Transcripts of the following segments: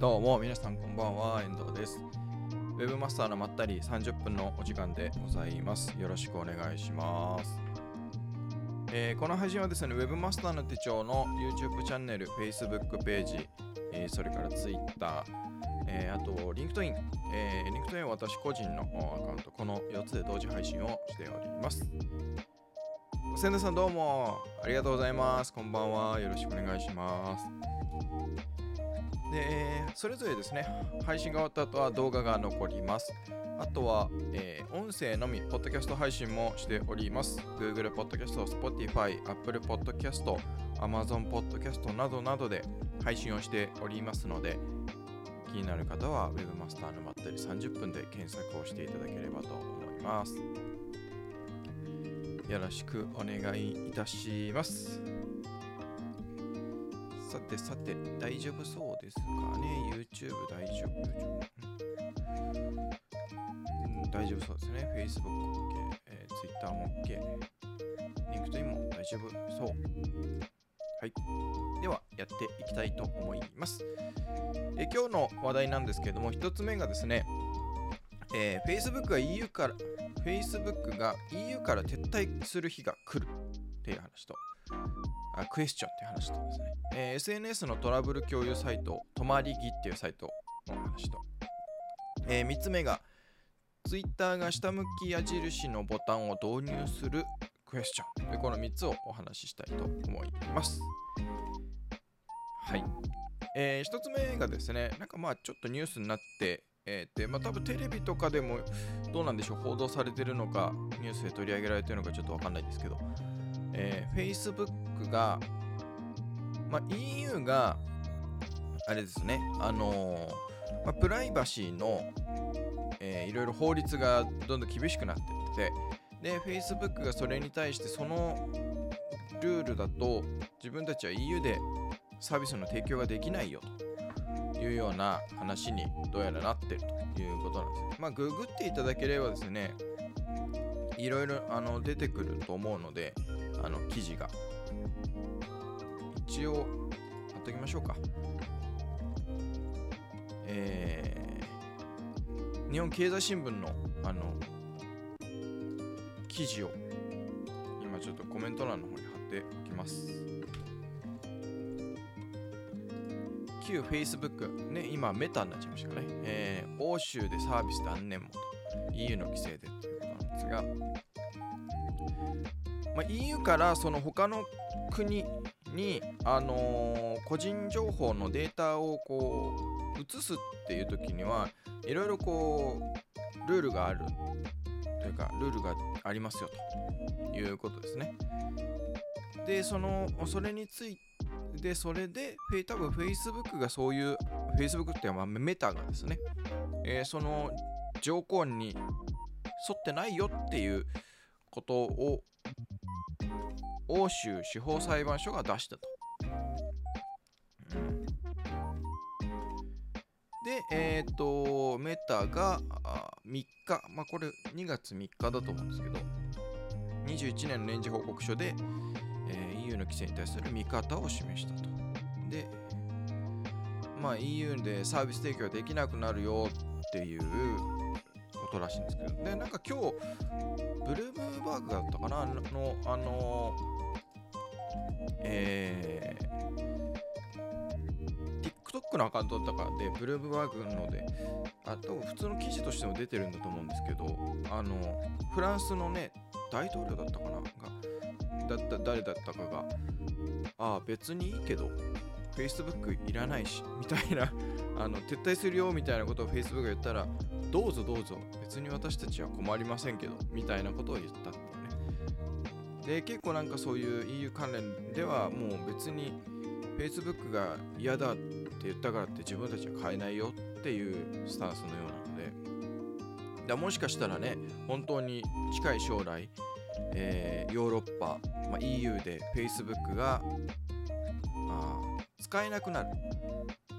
どうも皆さんこんばんは遠藤です。ウェブマスターのまったり30分のお時間でございます。よろしくお願いします、えーこの配信はですねウェブマスターの手帳の YouTube チャンネル Facebook ページ、えーそれから Twitter えーあと LinkedIn、えー、LinkedIn は私個人のアカウントこの4つで同時配信をしております。千田さんどうもありがとうございます。こんばんは。よろしくお願いします。で、それぞれですね、配信が終わった後は動画が残ります。あとは、えー音声のみ、ポッドキャスト配信もしております。Google Podcast、Spotify、Apple Podcast、Amazon Podcast などなどで配信をしておりますので、気になる方は Webmaster のまったり30分で検索をしていただければと思います。よろしくお願いいたします。さてさて、大丈夫そう？ですかね ?YouTube 大丈夫？うん大丈夫そうですね。Facebook OK、えー Twitter も OK、LinkedIn も大丈夫そう。はい。では、やっていきたいと思います。え今日の話題なんですけれども、一つ目がですね、えー Facebook が EU から、Facebook が EU から撤退する日が来るっていう話と、あクエスチョンっていう話とですね、えー SNS のトラブル共有サイト、とまりぎっていうサイトの話と、え3つ目が、Twitter が下向き矢印のボタンを導入するクエスチョン。でこの3つをお話ししたいと思います。はい。え1つ目がですね、なんかまあちょっとニュースになって、えーでまあ、多分テレビとかでもどうなんでしょう、報道されてるのか、ニュースで取り上げられてるのかちょっとわかんないですけど、えー Facebook が、ま、EU が、あれですね、あのーま、プライバシーの、えーいろいろ法律がどんどん厳しくなってって、で、Facebook がそれに対してそのルールだと自分たちは EU でサービスの提供ができないよというような話にどうやらなってるということなんです。まあ、ググっていただければですね、いろいろあの出てくると思うので、あの記事が。一応、貼っときましょうか。えー日本経済新聞のあの記事を今ちょっとコメント欄の方に貼っておきます。旧 Facebook、ね、今メタになっちゃいましたかね。えー欧州でサービス断念もと EU の規制でということなんですが、まあ、EU からその他の国に、あのー個人情報のデータをこう移すっていう時にはいろいろこうルールがあるというかルールがありますよということですね。でそのそれについてそれで多分 Facebook がそういう Facebook っていうかまあメタがですね、えーその条項に沿ってないよっていうことを欧州司法裁判所が出したと。で、えっ、と、メタが3日、まあこれ2月3日だと思うんですけど、21年の年次報告書で、えー EU の規制に対する見方を示したと。で、まあ EU でサービス提供できなくなるよっていうことらしいんですけど、で、なんか今日、ブルームバーグだったかな？の、あのえー TikTok のアカウントだったかで、ブルームバーグので、あと普通の記事としても出てるんだと思うんですけど、あの、フランスのね、大統領だったかな？が、だった、誰だったかが、ああ、別にいいけど、Facebook いらないし、みたいな、あの、撤退するよみたいなことを Facebook が言ったら、どうぞどうぞ、別に私たちは困りませんけど、みたいなことを言ったって。で、結構なんかそういう EU 関連ではもう別に Facebook が嫌だって言ったからって自分たちは買えないよっていうスタンスのようなので、だもしかしたらね、本当に近い将来、えーヨーロッパ、まあ、EU で Facebook があ使えなくなる、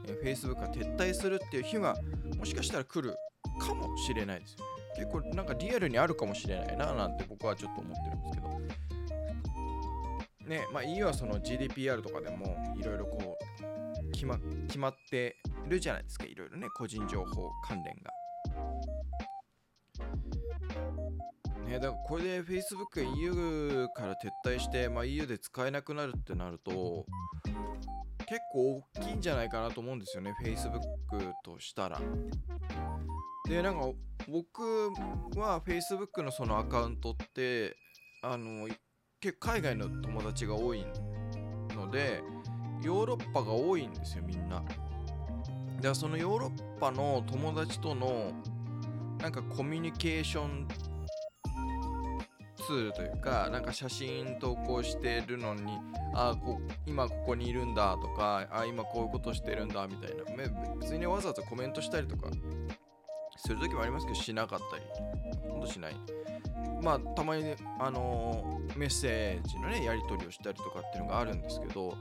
えー Facebook が撤退するっていう日がもしかしたら来るかもしれないですよね。結構なんかリアルにあるかもしれないななんて僕はちょっと思ってるんですけど。ね、まあ EU はその GDPR とかでもいろいろこう決ま決まってるじゃないですかいろいろね個人情報関連が。ね、だからこれで Facebook が EU から撤退して、まあ、EU で使えなくなるってなると結構大きいんじゃないかなと思うんですよね Facebook としたら。でなんか僕は Facebook のそのアカウントってあの結構海外の友達が多いのでヨーロッパが多いんですよみんな。でそのヨーロッパの友達とのなんかコミュニケーションツールというかなんか写真投稿してるのにあこ今ここにいるんだとかあ今こういうことしてるんだみたいな別にわざわざコメントしたりとかする時もありますけどしなかったり。ほんとしない。まあたまに、ね、あのー、メッセージのねやり取りをしたりとかっていうのがあるんですけど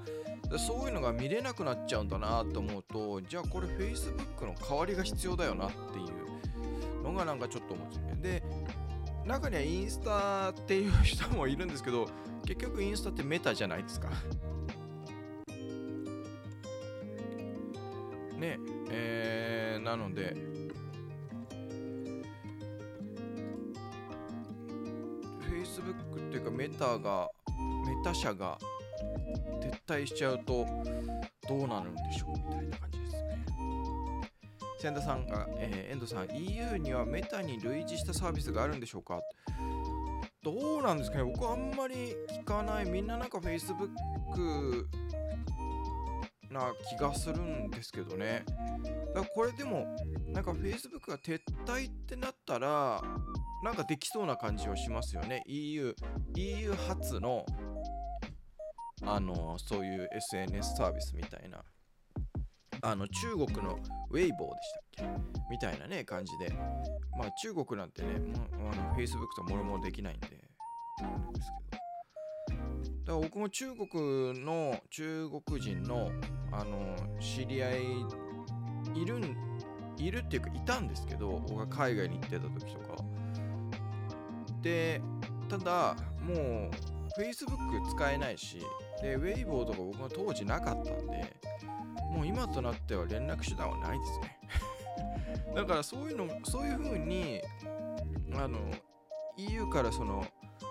そういうのが見れなくなっちゃうんだなと思うとじゃあこれ Facebook の代わりが必要だよなっていうのがなんかちょっと思うんですよね。で中にはインスタっていう人もいるんですけど結局インスタってメタじゃないですか。ねえー、なのでメタがメタ社が撤退しちゃうとどうなるんでしょうみたいな感じですね。千田さんが、えー、遠藤さん EU にはメタに類似したサービスがあるんでしょうか？どうなんですかね？僕はあんまり聞かない。みんななんか Facebook な気がするんですけどね。だからこれでもなんか Facebook が撤退ってなったらなんかできそうな感じはしますよね。EU, EU 初のあのそういう SNS サービスみたいな。あの中国のウェイボーでしたっけ？みたいなね感じで。まあ中国なんてねもあの Facebook ともろもろできないんでですけど。だから僕も中国の中国人のあの知り合いいるいるっていうかいたんですけど僕が海外に行ってた時とか。でただもう Facebook 使えないしでウェイボーとか僕は当時なかったんでもう今となっては連絡手段はないですね。だからそういうのそういう風にあの EU からその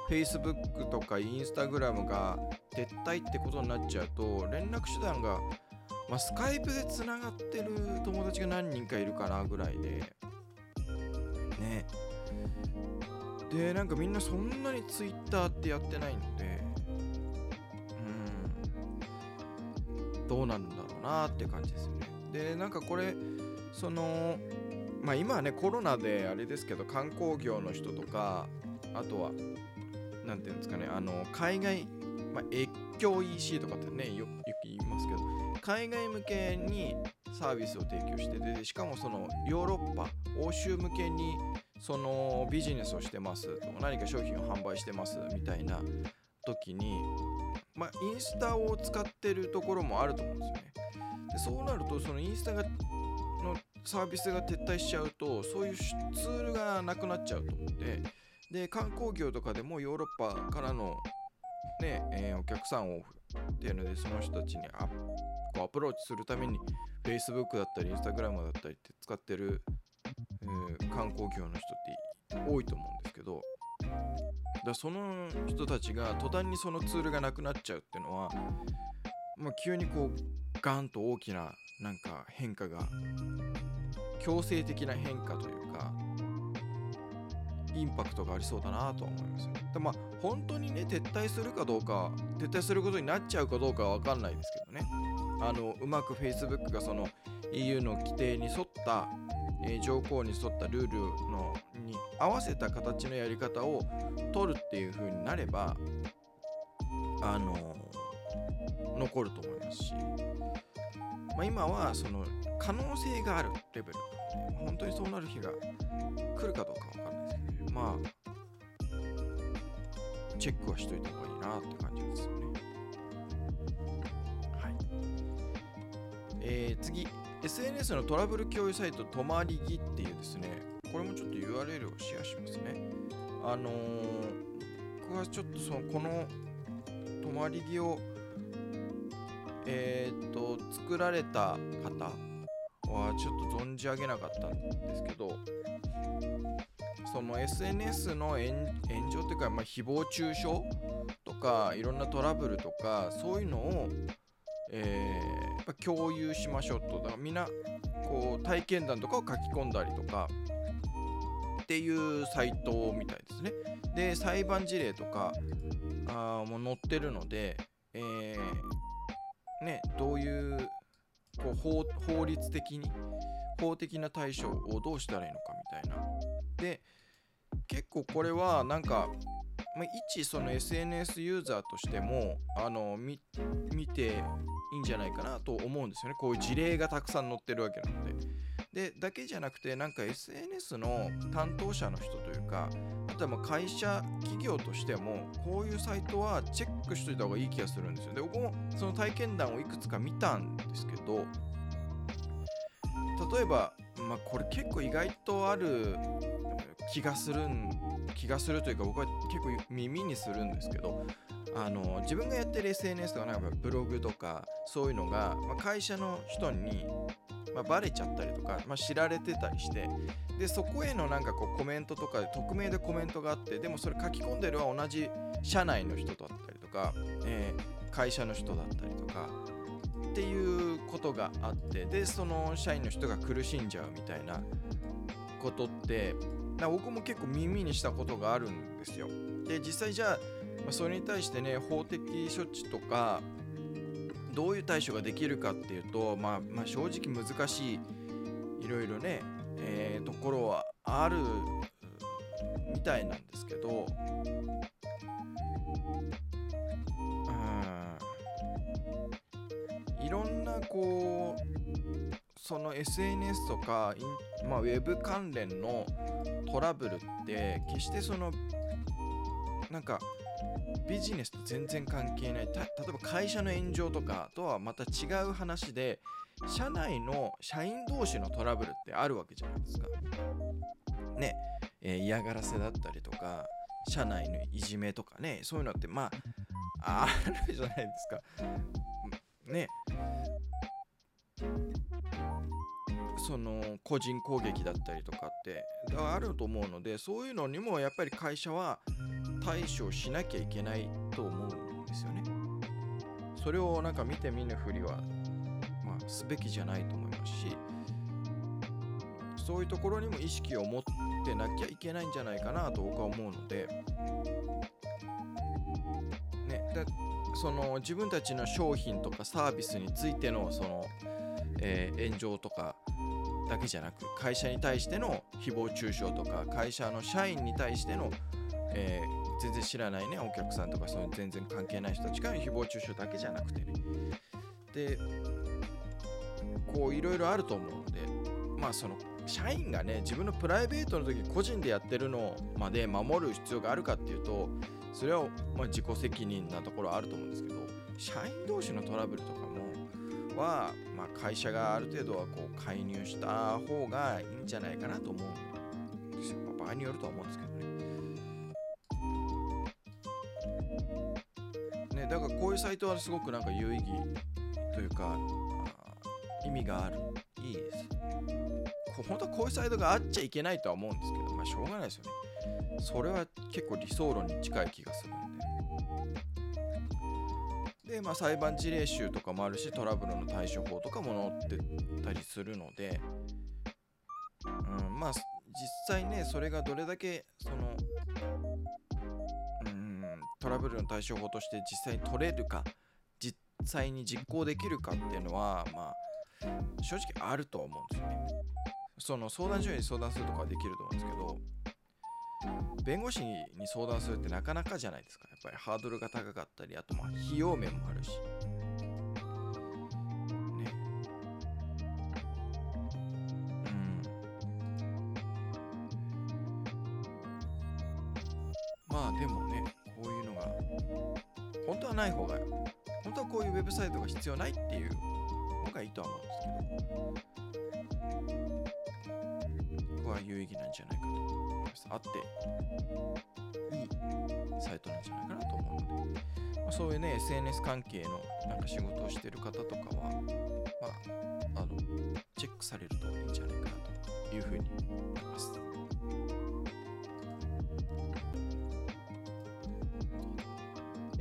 Facebook とか Instagram が撤退ってことになっちゃうと連絡手段がまあ、スカイプでつながってる友達が何人かいるかなぐらいで。ね。でなんかみんなそんなに Twitter ってやってないんで。うん。どうなんだろうなって感じですよね。でなんかこれそのまあ今はねコロナであれですけど観光業の人とかあとは何ていうんですかねあの海外、まあ、越境 EC とかってねよよく言いますけど海外向けにサービスを提供してでしかもそのヨーロッパ欧州向けにそのビジネスをしてます何か商品を販売してますみたいな時にまあインスタを使ってるところもあると思うんですよね。でそうなるとそのインスタがのサービスが撤退しちゃうとそういうツールがなくなっちゃうと思ってで観光業とかでもヨーロッパからのね、えー、お客さんをっていうのでその人たちにアこうアプローチするために Facebook だったり Instagram だったりって使ってる、えー、観光業の人って多いと思うんですけどだその人たちが途端にそのツールがなくなっちゃうっていうのは、まあ、急にこうガンと大きななんか変化が強制的な変化というかインパクトがありそうだなと思います。でまあ本当にね撤退するかどうか撤退することになっちゃうかどうかは分かんないですけどね。あのうまく Facebook がその EU の規定に沿った、えー、条項に沿ったルールのに合わせた形のやり方を取るっていう風になればあのー、残ると思いますし、まあ、今はその可能性があるレベル本当にそうなる日が来るかどうかわかんないです、まあチェックはしといた方がいいなって感じですよね。はい。えー、次、SNS のトラブル共有サイト、とまりぎっていうですね、これもちょっと URL をシェアしますね。あのー、僕はちょっとその、このとまりぎをえー、っと作られた方はちょっと存じ上げなかったんですけどその SNS の炎上っていうか、まあ、誹謗中傷とかいろんなトラブルとかそういうのを、えー、共有しましょうとだからみんなこう体験談とかを書き込んだりとかっていうサイトみたいですね。で裁判事例とかあも載ってるので、えー、ね、どういうこう法律的に法的な対処をどうしたらいいのかみたいな。で結構これはなんか、まあ、一その SNS ユーザーとしてもあの見ていいんじゃないかなと思うんですよねこういう事例がたくさん載ってるわけなので。でだけじゃなくてなんか SNS の担当者の人というかあとはま会社企業としてもこういうサイトはチェックしといた方がいい気がするんですよで僕もその体験談をいくつか見たんですけど例えば、まあ、これ結構意外とある気がするん気がするというか僕は結構耳にするんですけどあの自分がやってる SNS とかなんかブログとかそういうのが、まあ、会社の人に、まあ、バレちゃったりとか、まあ、知られてたりしてでそこへのなんかこうコメントとか匿名でコメントがあってでもそれ書き込んでるは同じ社内の人だったりとか、えー、会社の人だったりとかっていうことがあってでその社員の人が苦しんじゃうみたいなことって僕も結構耳にしたことがあるんですよ。で実際じゃあまあ、それに対してね法的処置とかどういう対処ができるかっていうと、まあ、まあ正直難しいいろいろね、えー、ところはあるみたいなんですけどこうその SNS とか、まあ、ウェブ関連のトラブルって決してそのなんかビジネスと全然関係ない例えば会社の炎上とかとはまた違う話で社内の社員同士のトラブルってあるわけじゃないですか。ね、えー、嫌がらせだったりとか社内のいじめとかねそういうのってまああるじゃないですか。ねその個人攻撃だったりとかってあると思うのでそういうのにもやっぱり会社は対処しなきゃいけないと思うんですよね。それをなんか見て見ぬふりは、まあ、すべきじゃないと思いますしそういうところにも意識を持ってなきゃいけないんじゃないかなと僕は思うので、ね、でその自分たちの商品とかサービスについてのその、えー、炎上とかだけじゃなく会社に対しての誹謗中傷とか会社の社員に対しての、えー全然知らないねお客さんとかその全然関係ない人たちからの誹謗中傷だけじゃなくてね。でこういろいろあると思うのでまあその社員がね自分のプライベートの時個人でやってるのまで守る必要があるかっていうとそれはま自己責任なところあると思うんですけど社員同士のトラブルとかもは、まあ、会社がある程度はこう介入した方がいいんじゃないかなと思うんですよ、まあ、場合によるとは思うんですけどね。だからこういうサイトはすごくなんか有意義というか意味があるいいです。本当はこういうサイトがあっちゃいけないとは思うんですけどまあしょうがないですよね。それは結構理想論に近い気がするんで。でまあ裁判事例集とかもあるしトラブルの対処法とかも載ってたりするので。うんまあ実際ねそれがどれだけそのうんトラブルの対処法として実際に取れるか実際に実行できるかっていうのはまあ正直あると思うんですよね。その相談所に相談するとかはできると思うんですけど弁護士に相談するってなかなかじゃないですか。やっぱりハードルが高かったりあとまあ費用面もあるし。ね。うん。まあでもねこういうのが本当はない方が本当はこういうウェブサイトが必要ないっていうのがいいとは思うんですけど。ここは有意義なんじゃないかと思います。あっていいサイトなんじゃないかなと思うので、まあ、そういうね SNS 関係のなんか仕事をしてる方とかは、まあ、あのチェックされるといいんじゃないかなというふうに思います。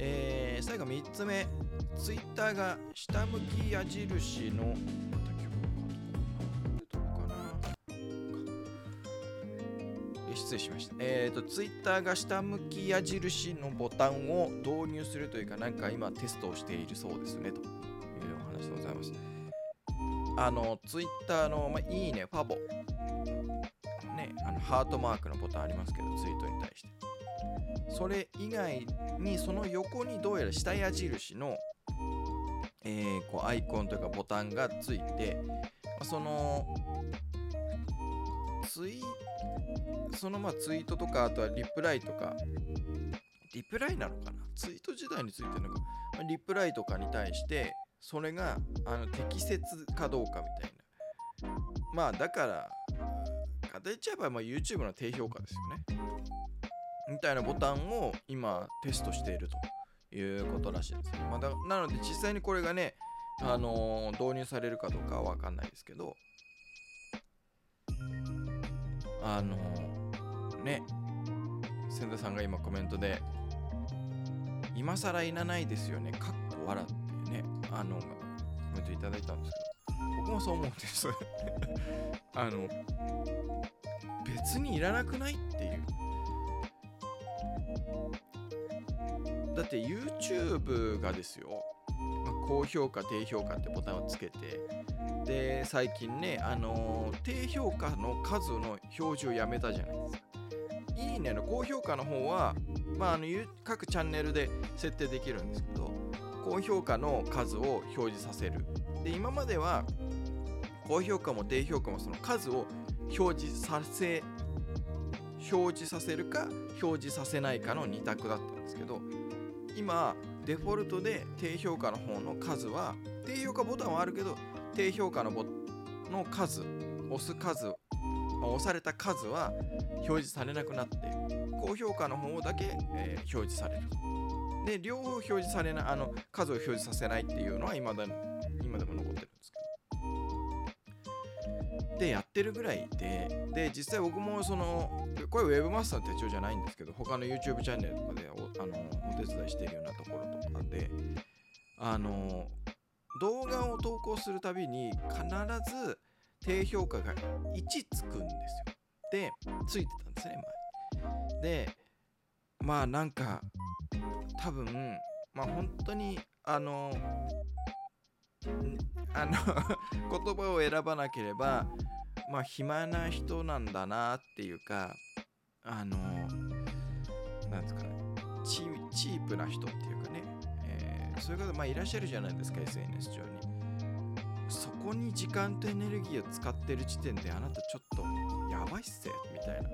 えー、最後3つ目、ツイッターが下向き矢印の失礼しました。えっ、ー、と、ツイッターが下向き矢印のボタンを導入するというか、なんか今テストをしているそうですね、というお話でございます。あの、ツイッターの、ま、いいね、ファボ。ね、あの、ハートマークのボタンありますけど、ツイートに対して。それ以外に、その横にどうやら下矢印の、えー、こうアイコンというかボタンがついて、そのツイそのまあツイートとか、あとはリプライとか、リプライなのかな？ツイート時代についてるのか、リプライとかに対して、それがあの適切かどうかみたいな。まあだから、形言っちゃえばまあ YouTube の低評価ですよね。みたいなボタンを今テストしているということらしいです。ねまあ、だなので実際にこれがね、あのー、導入されるかどうかはわかんないですけど、あのね千田さんが今コメントで今更いらないですよねかっこ笑ってねあのコメントいただいたんですけど僕もそう思うんです あの別にいらなくないっていう。だって YouTube がですよ高評価低評価ってボタンをつけてで最近ねあのー、低評価の数の表示をやめたじゃないですか。いいねの高評価の方はまああの各チャンネルで設定できるんですけど高評価の数を表示させる。で今までは高評価も低評価もその数を表示させ表示させるか表示させないかの2択だったんですけど今デフォルトで低評価の方の数は低評価ボタンはあるけど低評価のボの数押す数、押された数は表示されなくなって高評価の方だけ、えー、表示されるで両方表示されないあの数を表示させないっていうのは今だ今でも残ってるんですけど。でやってるぐらいでで実際僕もそのこれ Webmaster の手帳じゃないんですけど他の YouTube チャンネルとかでおあのお手伝いしているようなところとかであの動画を投稿するたびに必ず低評価が1つくんですよ。でついてたんですね前。でまあなんか多分まあ本当にあのあの 言葉を選ばなければまあ暇な人なんだなっていうかあのなんですかねチープな人っていうかね、そういう方まあいらっしゃるじゃないですか SNS 上に。そこに時間とエネルギーを使ってる時点であなたちょっとやばいっせみたいな。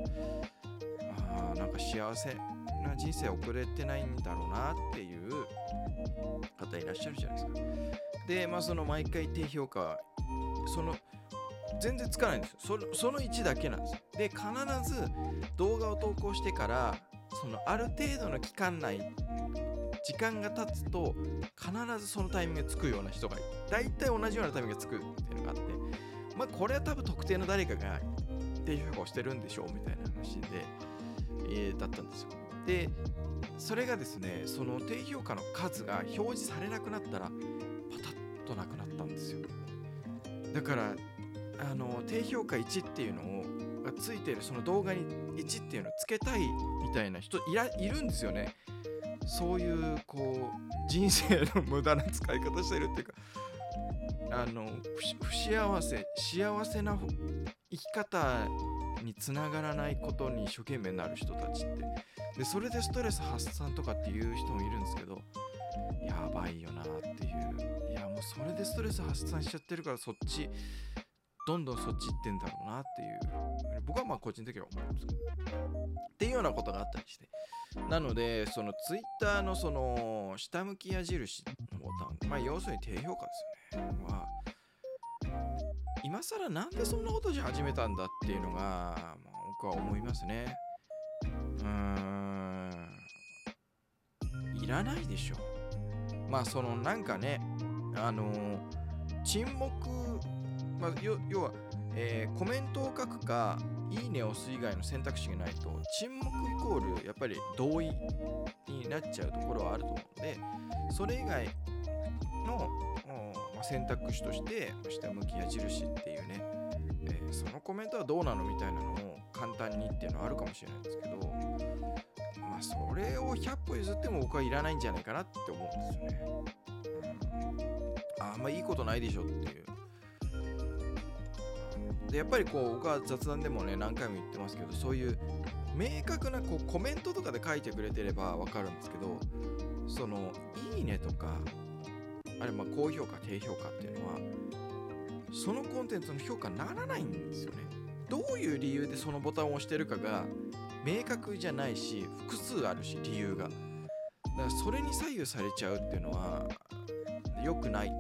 あなんか幸せな人生送れてないんだろうなっていう方いらっしゃるじゃないですか。でまあその毎回低評価その全然つかないんですよ。その1だけなんですで必ず動画を投稿してからそのある程度の期間内時間が経つと必ずそのタイミングがつくような人が大体同じようなタイミングがつくっていうのがあってまあこれは多分特定の誰かが低評価をしてるんでしょうみたいな話で、えー、だったんですよ。でそれがですねその低評価の数が表示されなくなったらパタッとなくなったんですよ。だからあの低評価1っていうのをがついているその動画に1っていうのをつけたいみたいな人いらいるんですよね。そういうこう人生の無駄な使い方してるっていうかあの不幸せ幸せな生き方につながらないことに一生懸命なる人たちって。でそれでストレス発散とかっていう人もいるんですけどやばいよなっていう。いやもうそれでストレス発散しちゃってるからそっちどんどんそっち行ってんだろうなっていう。僕はまあ個人的には思うんですけど。っていうようなことがあったりして。なのでそのツイッターのその下向き矢印のボタンまあ要するに低評価ですよね。は今更なんでそんなことし始めたんだっていうのが、まあ、僕は思いますね。うーん。いらないでしょ。まあそのなんかねあの沈黙、まあ、要は、えーコメントを書くかいいねを押す以外の選択肢がないと沈黙イコールやっぱり同意になっちゃうところはあると思うのでそれ以外の、まあ、選択肢として下向き矢印っていうね、えー、そのコメントはどうなのみたいなのを簡単にっていうのはあるかもしれないんですけどまあそれを100歩譲っても僕はいらないんじゃないかなって思うんですよね。うん、あんまいいことないでしょっていう。でやっぱりこう僕は雑談でもね何回も言ってますけどそういう明確なこうコメントとかで書いてくれてれば分かるんですけどそのいいねとかあれまあ高評価低評価っていうのはそのコンテンツの評価にならないんですよね。どういう理由でそのボタンを押してるかが明確じゃないし複数あるし理由が。だからそれに左右されちゃうっていうのは良くない、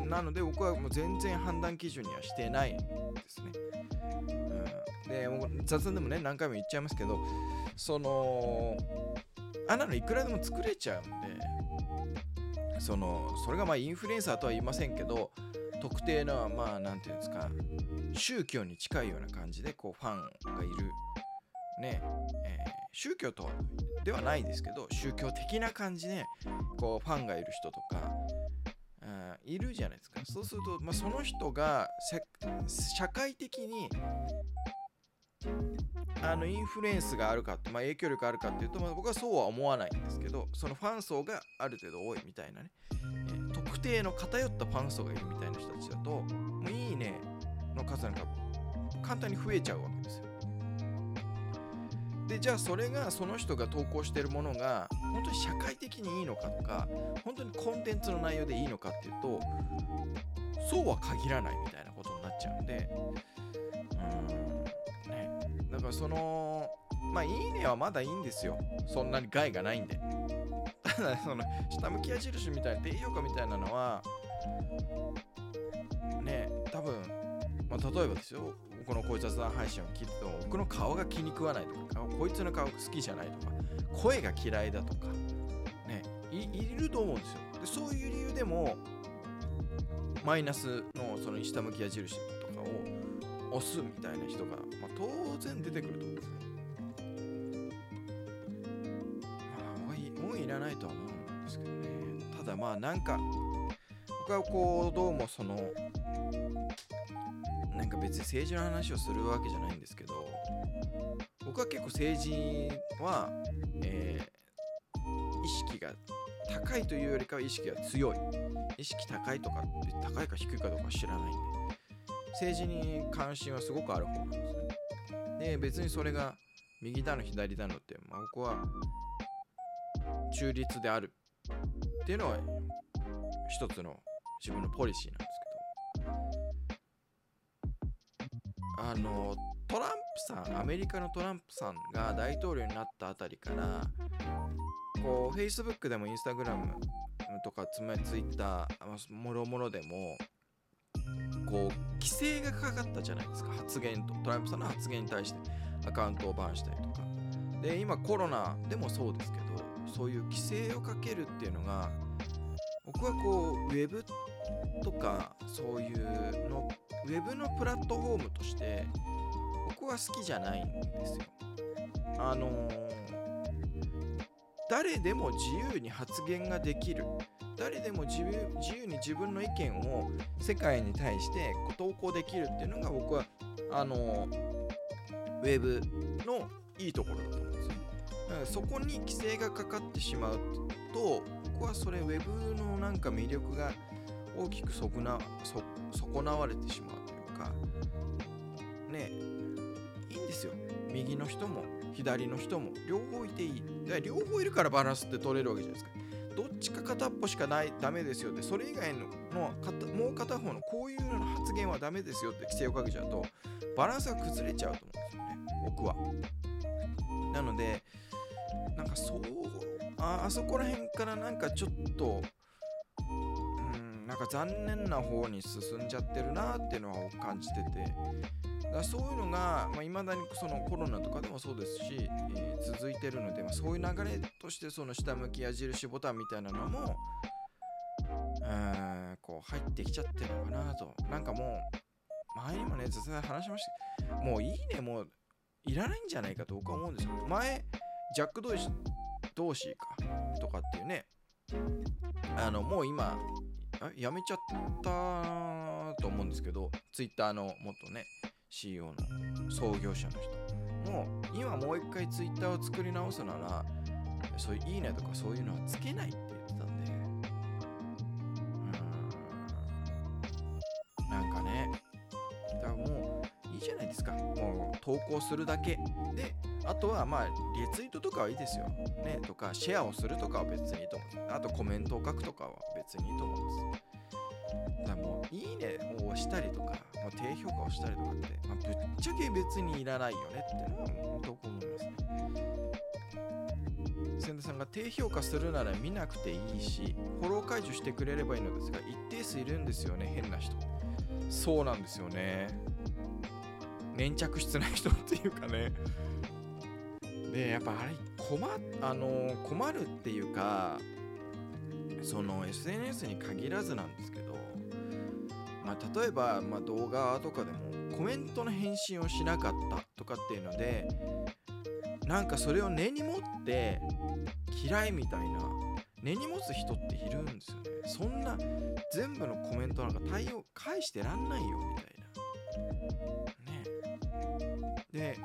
なので僕はもう全然判断基準にはしてないですね、うん、でもう雑談でもね何回も言っちゃいますけどそのあんなのいくらでも作れちゃうんでそのそれがまあインフルエンサーとは言いませんけど特定のまあ何て言うんですか宗教に近いような感じでこうファンがいる。ね、えー、宗教とではないですけど宗教的な感じでこうファンがいる人とかいるじゃないですか。そうすると、まあ、その人が社会的にあのインフルエンスがあるか、まあ、影響力あるかっていうと、まあ、僕はそうは思わないんですけどそのファン層がある程度多いみたいなね、えー、特定の偏ったファン層がいるみたいな人たちだともういいねの数なんか簡単に増えちゃうわけですよ。でじゃあそれがその人が投稿してるものが本当に社会的にいいのかとか本当にコンテンツの内容でいいのかっていうとそうは限らないみたいなことになっちゃうんでうんね。だからそのまあいいねはまだいいんですよ。そんなに害がないんで。ただその下向き矢印みたいな低評価みたいなのはね多分まあ例えばですよ。このこいつ雑談配信を聞いても僕の顔が気に食わないとかこいつの顔好きじゃないとか声が嫌いだとかねいると思うんですよ。でそういう理由でもマイナスのその下向き矢印とかを押すみたいな人が、まあ、当然出てくると思うんですね。まあもういもういらないとは思うんですけどね。ただまあなんか僕はこうどうもそのなんか別に政治の話をするわけじゃないんですけど僕は結構政治は、えー、意識が高いというよりかは意識が強い。意識高いとか高いか低いかどうか知らないんで。政治に関心はすごくある方なんですね。で別にそれが右だの左だのって、まあ、僕は中立であるっていうのは一つの自分のポリシーなんですあのトランプさんアメリカのトランプさんが大統領になったあたりからこう Facebook でも Instagram とかつまり Twitter もろもろでもこう規制がかかったじゃないですか発言と。トランプさんの発言に対してアカウントをバンしたりとか。で今コロナでもそうですけどそういう規制をかけるっていうのが僕はこうウェブとかそういうのウェブのプラットフォームとして僕は好きじゃないんですよ。あのー、誰でも自由に発言ができる誰でも自由に自分の意見を世界に対して投稿できるっていうのが僕はあのー、ウェブのいいところだと思うんですよ。そこに規制がかかってしまうと僕はそれウェブのなんか魅力が大きく損な損なわれてしまうというかねいいんですよ。右の人も左の人も両方いていい。両方いるからバランスって取れるわけじゃないですか。どっちか片っぽしかないダメですよってそれ以外ののもう片方のこういうような発言はダメですよって規制をかけちゃうとバランスが崩れちゃうと思うんですよね僕は。なのでなんかそうああそこら辺からなんかちょっとうんなんか残念な方に進んじゃってるなっていうのは感じてて。だからそういうのがいまあ、未だにそのコロナとかでもそうですし、えー続いてるので、まあ、そういう流れとしてその下向き矢印ボタンみたいなのもうーんこう入ってきちゃってるのかなと。なんかもう前にもね実際話しました。もういいねもういらないんじゃないかと僕は思うんですよ。前ジャック・ドイドーシーかとかっていうね。あのもう今やめちゃったと思うんですけどツイッターの元ね CEO の創業者の人。もう今もう一回ツイッターを作り直すならそういういいねとかそういうのはつけないって言ってたんで。うーん。なんかね。だからもういいじゃないですか。もう投稿するだけ。であとはまあリツイートとかはいいですよ。ねとかシェアをするとかは別にいいと思う。あとコメントを書くとかは別にいいと思うんです。だもういいねを押したりとか、まあ、低評価をしたりとかって、まあ、ぶっちゃけ別にいらないよねってのは本当思いますね。千田さんが低評価するなら見なくていいしフォロー解除してくれればいいのですが一定数いるんですよね変な人。そうなんですよね。粘着質な人っていうかね。でやっぱあれ困あの困るっていうかその SNS に限らずなんですけど、まあ、例えば、まあ、動画とかでもコメントの返信をしなかったとかっていうのでなんかそれを根に持って嫌いみたいな根に持つ人っているんですよね。そんな全部のコメントなんか対応返してらんないよみたいな。ね。で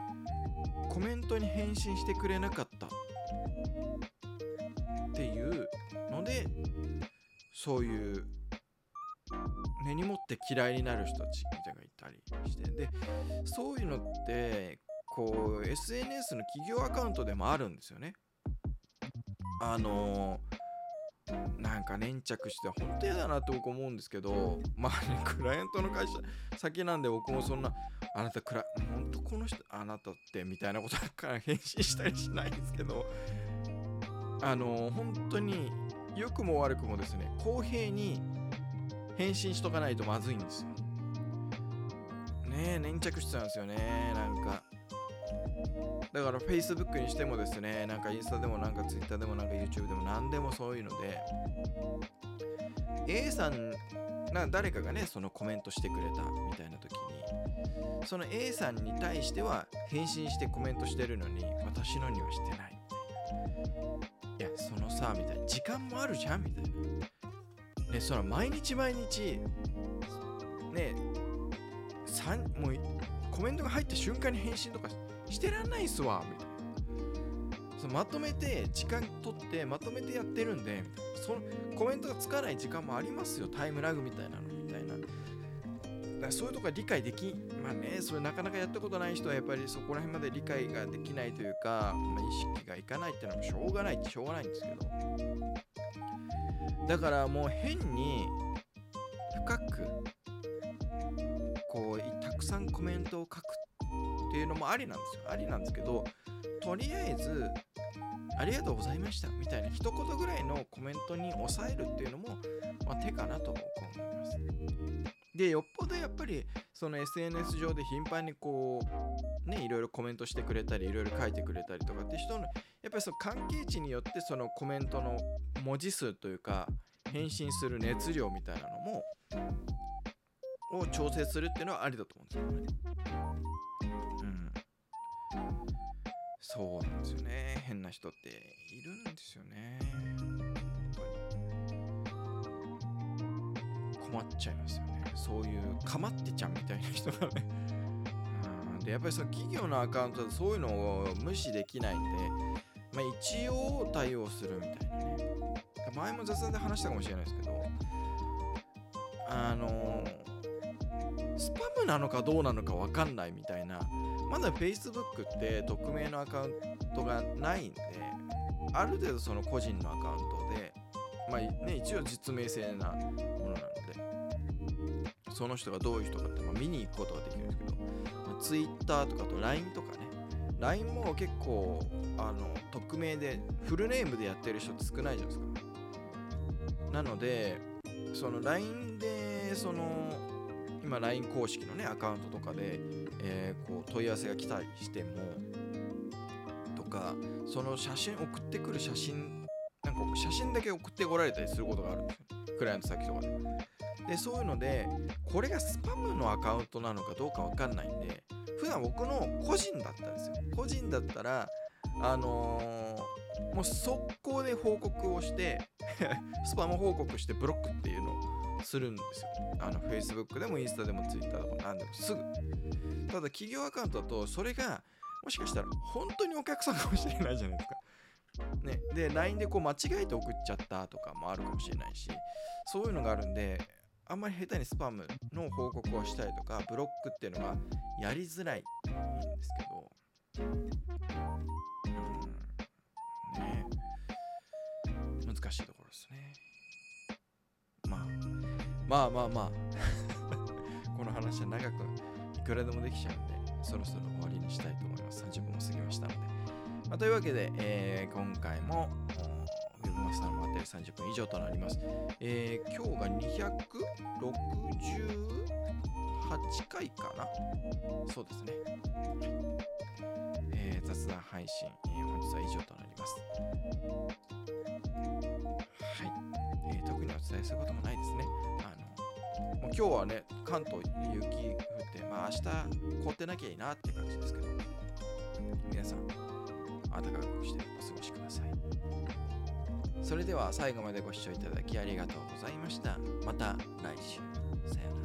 コメントに返信してくれなかった。っていうのでそういう根に持って嫌いになる人たちみたいなのがいたりして。でそういうのってこう SNS の企業アカウントでもあるんですよね。あのなんか粘着して本当嫌だなって僕思うんですけどまあねクライアントの会社先なんで僕もそんなあなたクラこの人あなたってみたいなことから返信したりしないんですけどあの本当に良くも悪くもですね公平に返信しとかないとまずいんですよ。ねえ粘着質なんですよねなんか。だから Facebook にしてもですねなんかインスタでもなんか Twitter でもなんか YouTube でも何でもそういうので A さんな誰かがねそのコメントしてくれたみたいな時にその A さんに対しては返信してコメントしてるのに私のにはしてない。いやそのさみたいな。時間もあるじゃんみたいな。ねその毎日毎日ねさんもうコメントが入った瞬間に返信とかしてらんないっすわみたいな。そのまとめて時間取ってまとめてやってるんでみたいな。そのコメントがつかない時間もありますよ。タイムラグみたいなのみたいな。だからそういうとこは理解できまあねそれなかなかやったことない人はやっぱりそこら辺まで理解ができないというか、まあ、意識がいかないっていうのもしょうがないってしょうがないんですけど。だからもう変に深くこうたくさんコメントを書くっていうのもありなんですよ。ありなんですけどとりあえずありがとうございましたみたいな一言ぐらいのコメントに抑えるっていうのも、まあ、手かなと僕は思います。でよっぽどやっぱりその SNS 上で頻繁にこうねいろいろコメントしてくれたりいろいろ書いてくれたりとかって人のやっぱりその関係値によってそのコメントの文字数というか返信する熱量みたいなのもを調整するっていうのはありだと思うんですよ。ねそうなんですよね。変な人っているんですよね。困っちゃいますよね。そういうかまってちゃんみたいな人がね。でやっぱりその企業のアカウントでそういうのを無視できないんで、まあ、一応対応するみたいなね。前も雑談で話したかもしれないですけど、あのスパムなのかどうなのか分かんないみたいなまだ Facebook って匿名のアカウントがないんである程度その個人のアカウントでまあね一応実名性なものなのでその人がどういう人かって、ま、見に行くことができるんですけど、まあ、Twitter とかと LINE とかね LINE も結構あの匿名でフルネームでやってる人って少ないじゃないですか。なのでその LINE でその今 LINE 公式のねアカウントとかで、えーこう問い合わせが来たりしてもとかその写真送ってくる写真なんか写真だけ送ってこられたりすることがあるんですよ。クライアント先とかで。でそういうのでこれがスパムのアカウントなのかどうかわかんないんで普段僕の個人だったんですよ。個人だったらあのーもう速攻で報告をして スパム報告してブロックっていうのをするんですよ。あの Facebook でもインスタでも Twitter でも何でもすぐ。ただ企業アカウントだとそれがもしかしたら本当にお客さんかもしれないじゃないですか。ね、で LINE でこう間違えて送っちゃったとかもあるかもしれないしそういうのがあるんであんまり下手にスパムの報告をしたりとかブロックっていうのがやりづらいんですけど、うん、ね。難しいとまあまあまあ この話は長くいくらでもできちゃうんでそろそろ終わりにしたいと思います30分も過ぎましたのでまあ、というわけで、えー今回もウェブマスターの待ってる30分以上となります。えー今日が268回かな？そうですね。えー雑談配信、え本日は以上となります。はい、えー特にお伝えすることもないですね。あのもう今日はね、関東雪降って、まあ明日凍ってなきゃいいなって感じですけど、皆さん、暖かくしてお過ごしください。それでは最後までご視聴いただきありがとうございました。また来週。さようなら。